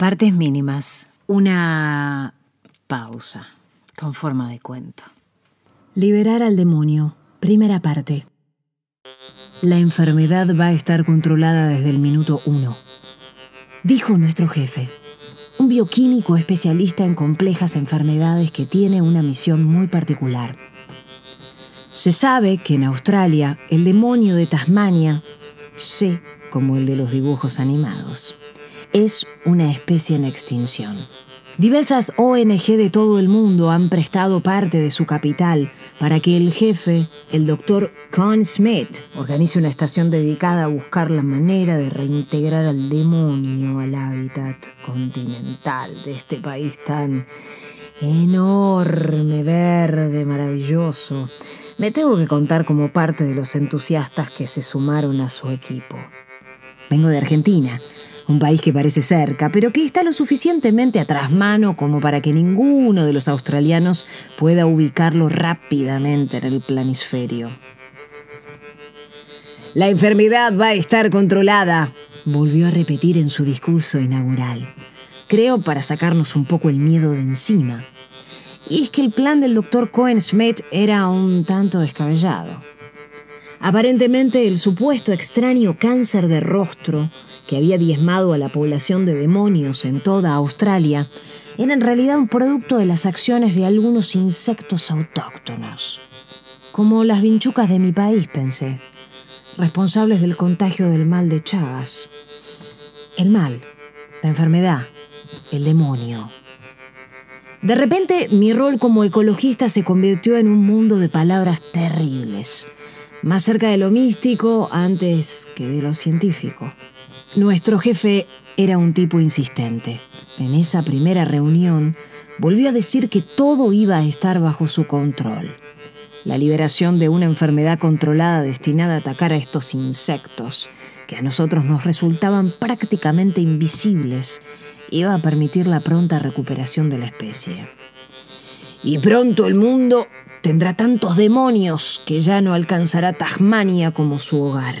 Partes mínimas. Una pausa con forma de cuento. Liberar al demonio. Primera parte. La enfermedad va a estar controlada desde el minuto uno. Dijo nuestro jefe, un bioquímico especialista en complejas enfermedades que tiene una misión muy particular. Se sabe que en Australia el demonio de Tasmania, sí, como el de los dibujos animados, es una especie en extinción. Diversas ONG de todo el mundo han prestado parte de su capital para que el jefe, el doctor Con Smith, organice una estación dedicada a buscar la manera de reintegrar al demonio al hábitat continental de este país tan enorme, verde, maravilloso. Me tengo que contar como parte de los entusiastas que se sumaron a su equipo. Vengo de Argentina un país que parece cerca, pero que está lo suficientemente atrás mano como para que ninguno de los australianos pueda ubicarlo rápidamente en el planisferio. La enfermedad va a estar controlada, volvió a repetir en su discurso inaugural. Creo para sacarnos un poco el miedo de encima. Y es que el plan del doctor Cohen Smith era un tanto descabellado. Aparentemente el supuesto extraño cáncer de rostro que había diezmado a la población de demonios en toda Australia, era en realidad un producto de las acciones de algunos insectos autóctonos, como las vinchucas de mi país, pensé, responsables del contagio del mal de Chagas. El mal, la enfermedad, el demonio. De repente, mi rol como ecologista se convirtió en un mundo de palabras terribles, más cerca de lo místico antes que de lo científico. Nuestro jefe era un tipo insistente. En esa primera reunión volvió a decir que todo iba a estar bajo su control. La liberación de una enfermedad controlada destinada a atacar a estos insectos, que a nosotros nos resultaban prácticamente invisibles, iba a permitir la pronta recuperación de la especie. Y pronto el mundo tendrá tantos demonios que ya no alcanzará Tasmania como su hogar.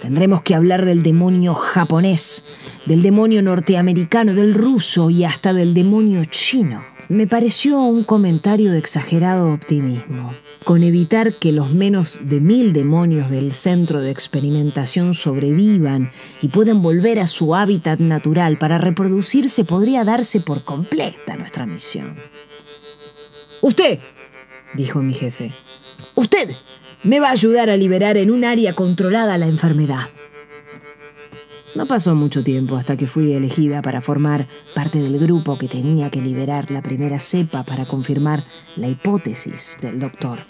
Tendremos que hablar del demonio japonés, del demonio norteamericano, del ruso y hasta del demonio chino. Me pareció un comentario de exagerado optimismo. Con evitar que los menos de mil demonios del centro de experimentación sobrevivan y puedan volver a su hábitat natural para reproducirse podría darse por completa nuestra misión. Usted, dijo mi jefe, usted me va a ayudar a liberar en un área controlada la enfermedad. No pasó mucho tiempo hasta que fui elegida para formar parte del grupo que tenía que liberar la primera cepa para confirmar la hipótesis del doctor.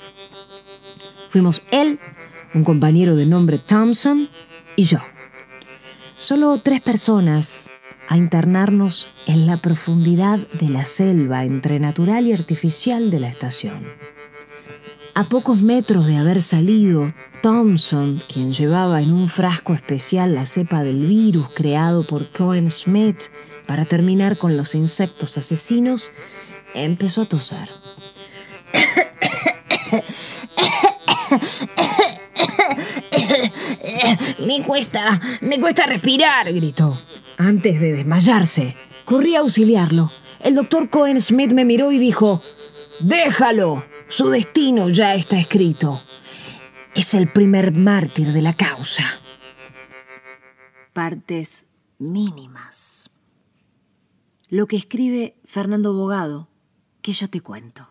Fuimos él, un compañero de nombre Thompson y yo. Solo tres personas a internarnos en la profundidad de la selva entre natural y artificial de la estación. A pocos metros de haber salido, Thompson, quien llevaba en un frasco especial la cepa del virus creado por Cohen Smith para terminar con los insectos asesinos, empezó a toser. Me cuesta, me cuesta respirar, gritó. Antes de desmayarse, corrí a auxiliarlo. El doctor Cohen Smith me miró y dijo, Déjalo, su destino ya está escrito. Es el primer mártir de la causa. Partes mínimas. Lo que escribe Fernando Bogado, que yo te cuento.